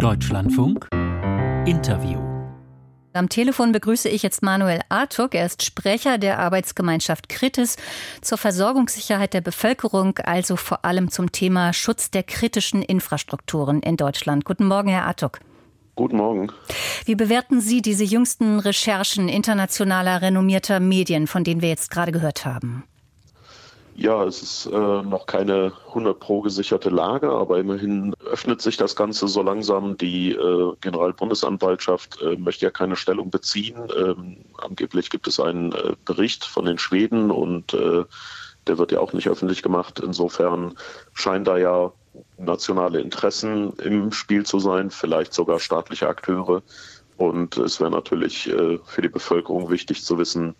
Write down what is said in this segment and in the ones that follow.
Deutschlandfunk Interview. Am Telefon begrüße ich jetzt Manuel Artuk. Er ist Sprecher der Arbeitsgemeinschaft Kritis zur Versorgungssicherheit der Bevölkerung, also vor allem zum Thema Schutz der kritischen Infrastrukturen in Deutschland. Guten Morgen, Herr Artuk. Guten Morgen. Wie bewerten Sie diese jüngsten Recherchen internationaler renommierter Medien, von denen wir jetzt gerade gehört haben? Ja, es ist äh, noch keine 100 pro gesicherte Lage, aber immerhin öffnet sich das Ganze so langsam. Die äh, Generalbundesanwaltschaft äh, möchte ja keine Stellung beziehen. Ähm, angeblich gibt es einen äh, Bericht von den Schweden und äh, der wird ja auch nicht öffentlich gemacht. Insofern scheinen da ja nationale Interessen im Spiel zu sein, vielleicht sogar staatliche Akteure. Und es wäre natürlich äh, für die Bevölkerung wichtig zu wissen,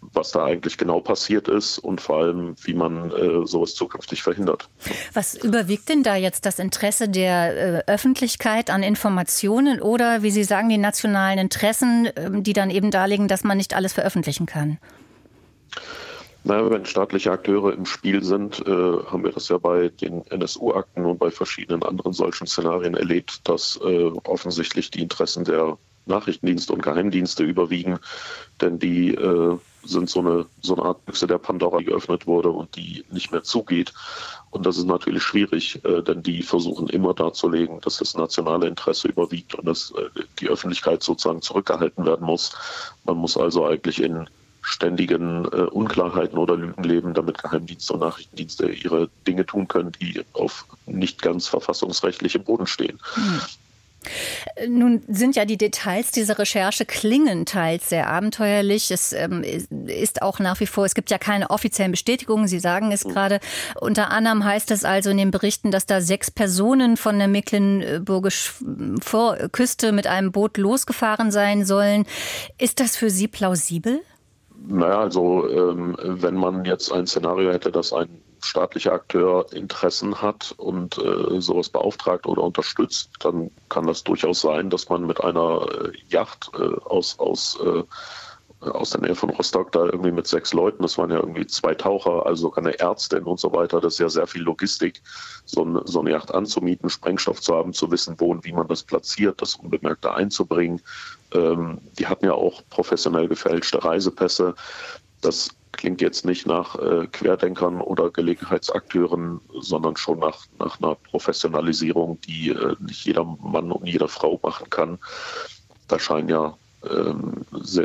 was da eigentlich genau passiert ist und vor allem, wie man äh, sowas zukünftig verhindert. Was überwiegt denn da jetzt das Interesse der äh, Öffentlichkeit an Informationen oder, wie Sie sagen, die nationalen Interessen, äh, die dann eben darlegen, dass man nicht alles veröffentlichen kann? Naja, wenn staatliche Akteure im Spiel sind, äh, haben wir das ja bei den NSU-Akten und bei verschiedenen anderen solchen Szenarien erlebt, dass äh, offensichtlich die Interessen der Nachrichtendienste und Geheimdienste überwiegen, denn die äh, sind so eine, so eine Art Büchse der Pandora, die geöffnet wurde und die nicht mehr zugeht. Und das ist natürlich schwierig, äh, denn die versuchen immer darzulegen, dass das nationale Interesse überwiegt und dass äh, die Öffentlichkeit sozusagen zurückgehalten werden muss. Man muss also eigentlich in ständigen äh, Unklarheiten oder Lügen leben, damit Geheimdienste und Nachrichtendienste ihre Dinge tun können, die auf nicht ganz verfassungsrechtlichem Boden stehen. Hm. Nun sind ja die Details dieser Recherche klingen teils sehr abenteuerlich. Es ähm, ist auch nach wie vor, es gibt ja keine offiziellen Bestätigungen. Sie sagen es mhm. gerade. Unter anderem heißt es also in den Berichten, dass da sechs Personen von der mecklenburgischen Küste mit einem Boot losgefahren sein sollen. Ist das für Sie plausibel? Naja, also ähm, wenn man jetzt ein Szenario hätte, dass ein staatlicher Akteur Interessen hat und äh, sowas beauftragt oder unterstützt, dann kann das durchaus sein, dass man mit einer äh, Yacht äh, aus, aus, äh, aus der Nähe von Rostock da irgendwie mit sechs Leuten, das waren ja irgendwie zwei Taucher, also sogar eine Ärztin und so weiter, das ist ja sehr viel Logistik, so eine, so eine Yacht anzumieten, Sprengstoff zu haben, zu wissen, wo und wie man das platziert, das unbemerkt da einzubringen. Ähm, die hatten ja auch professionell gefälschte Reisepässe. Das klingt jetzt nicht nach äh, Querdenkern oder Gelegenheitsakteuren, sondern schon nach, nach einer Professionalisierung, die äh, nicht jeder Mann und jede Frau machen kann. Da scheinen ja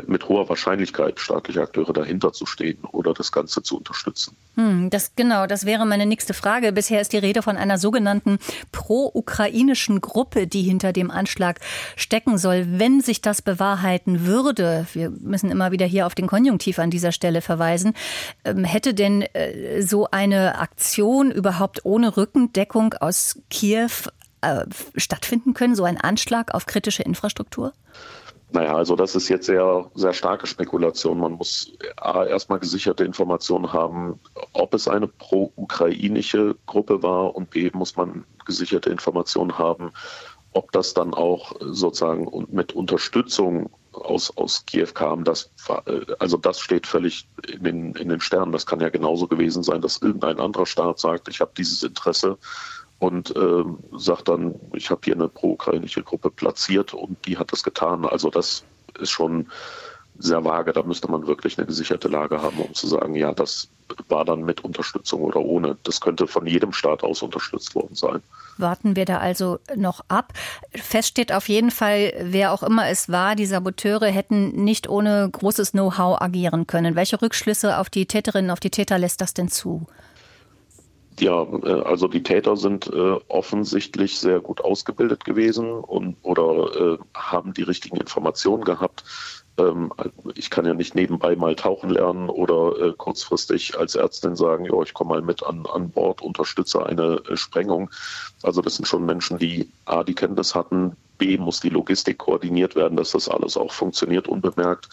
mit hoher Wahrscheinlichkeit staatliche Akteure dahinter zu stehen oder das Ganze zu unterstützen. Hm, das genau, das wäre meine nächste Frage. Bisher ist die Rede von einer sogenannten pro-ukrainischen Gruppe, die hinter dem Anschlag stecken soll. Wenn sich das bewahrheiten würde, wir müssen immer wieder hier auf den Konjunktiv an dieser Stelle verweisen, ähm, hätte denn äh, so eine Aktion überhaupt ohne Rückendeckung aus Kiew äh, stattfinden können, so ein Anschlag auf kritische Infrastruktur? Naja, also das ist jetzt sehr, sehr starke Spekulation. Man muss A, erstmal gesicherte Informationen haben, ob es eine pro-ukrainische Gruppe war und B, muss man gesicherte Informationen haben, ob das dann auch sozusagen mit Unterstützung aus, aus Kiew kam. Das, also das steht völlig in den, in den Sternen. Das kann ja genauso gewesen sein, dass irgendein anderer Staat sagt, ich habe dieses Interesse und äh, sagt dann, ich habe hier eine pro-ukrainische Gruppe platziert und die hat das getan. Also das ist schon sehr vage. Da müsste man wirklich eine gesicherte Lage haben, um zu sagen, ja, das war dann mit Unterstützung oder ohne. Das könnte von jedem Staat aus unterstützt worden sein. Warten wir da also noch ab. Fest steht auf jeden Fall, wer auch immer es war, die Saboteure hätten nicht ohne großes Know-how agieren können. Welche Rückschlüsse auf die Täterinnen, auf die Täter lässt das denn zu? Ja, äh, also die Täter sind äh, offensichtlich sehr gut ausgebildet gewesen und oder äh, haben die richtigen Informationen gehabt. Ähm, ich kann ja nicht nebenbei mal tauchen lernen oder kurzfristig als Ärztin sagen, ja, ich komme mal mit an, an Bord, unterstütze eine Sprengung. Also das sind schon Menschen, die A, die Kenntnis hatten, B, muss die Logistik koordiniert werden, dass das alles auch funktioniert unbemerkt,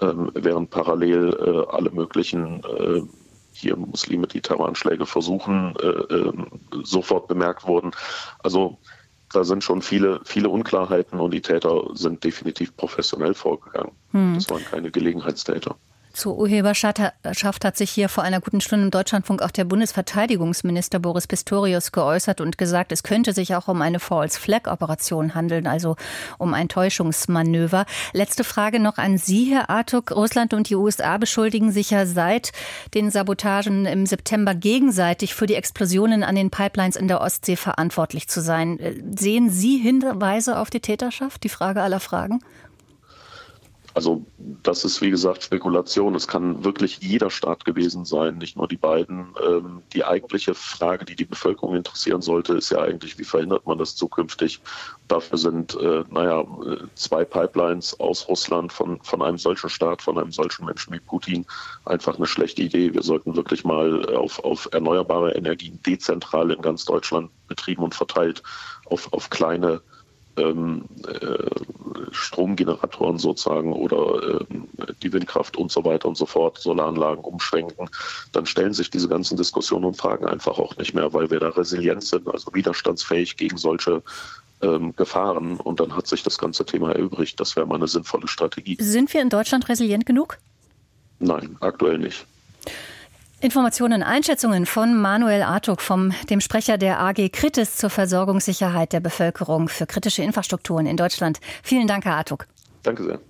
ähm, während parallel alle möglichen hier Muslime, die Terroranschläge versuchen, äh, äh, sofort bemerkt wurden. Also da sind schon viele, viele Unklarheiten und die Täter sind definitiv professionell vorgegangen. Hm. Das waren keine Gelegenheitstäter. Zur Urheberschaft hat sich hier vor einer guten Stunde im Deutschlandfunk auch der Bundesverteidigungsminister Boris Pistorius geäußert und gesagt, es könnte sich auch um eine False Flag Operation handeln, also um ein Täuschungsmanöver. Letzte Frage noch an Sie, Herr Artuk. Russland und die USA beschuldigen sich ja seit den Sabotagen im September gegenseitig für die Explosionen an den Pipelines in der Ostsee verantwortlich zu sein. Sehen Sie Hinweise auf die Täterschaft? Die Frage aller Fragen. Also das ist wie gesagt Spekulation. Es kann wirklich jeder Staat gewesen sein, nicht nur die beiden. Ähm, die eigentliche Frage, die die Bevölkerung interessieren sollte, ist ja eigentlich, wie verhindert man das zukünftig? Dafür sind, äh, naja, zwei Pipelines aus Russland von, von einem solchen Staat, von einem solchen Menschen wie Putin einfach eine schlechte Idee. Wir sollten wirklich mal auf, auf erneuerbare Energien dezentral in ganz Deutschland betrieben und verteilt auf, auf kleine ähm, äh, Stromgeneratoren sozusagen oder äh, die Windkraft und so weiter und so fort, Solaranlagen umschwenken, dann stellen sich diese ganzen Diskussionen und Fragen einfach auch nicht mehr, weil wir da resilient sind, also widerstandsfähig gegen solche ähm, Gefahren und dann hat sich das ganze Thema erübrigt. Das wäre mal eine sinnvolle Strategie. Sind wir in Deutschland resilient genug? Nein, aktuell nicht. Informationen, Einschätzungen von Manuel Artuk, vom dem Sprecher der AG Kritis zur Versorgungssicherheit der Bevölkerung für kritische Infrastrukturen in Deutschland. Vielen Dank, Herr Artuk. Danke sehr.